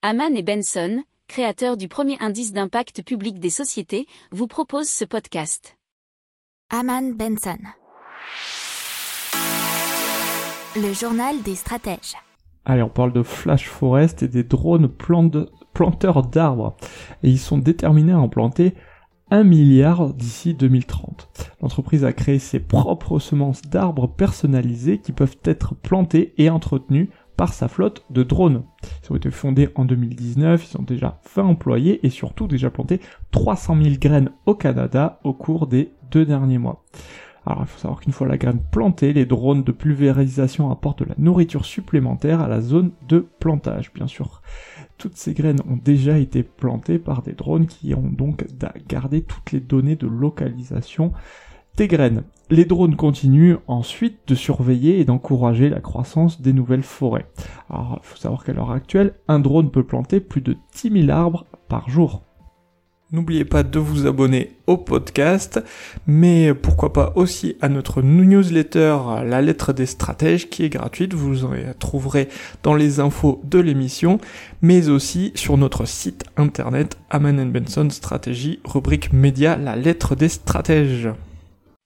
Haman et Benson, créateurs du premier indice d'impact public des sociétés, vous proposent ce podcast. Haman Benson. Le journal des stratèges. Allez, on parle de Flash Forest et des drones planteurs d'arbres. Et ils sont déterminés à en planter 1 milliard d'ici 2030. L'entreprise a créé ses propres semences d'arbres personnalisées qui peuvent être plantées et entretenues par sa flotte de drones. Ils ont été fondés en 2019, ils ont déjà 20 employés et surtout déjà planté 300 000 graines au Canada au cours des deux derniers mois. Alors il faut savoir qu'une fois la graine plantée, les drones de pulvérisation apportent de la nourriture supplémentaire à la zone de plantage. Bien sûr, toutes ces graines ont déjà été plantées par des drones qui ont donc gardé toutes les données de localisation graines. Les drones continuent ensuite de surveiller et d'encourager la croissance des nouvelles forêts. Alors, il faut savoir qu'à l'heure actuelle, un drone peut planter plus de 10 000 arbres par jour. N'oubliez pas de vous abonner au podcast, mais pourquoi pas aussi à notre newsletter La lettre des stratèges qui est gratuite, vous en trouverez dans les infos de l'émission, mais aussi sur notre site internet Aman Benson Stratégie, rubrique média La lettre des stratèges.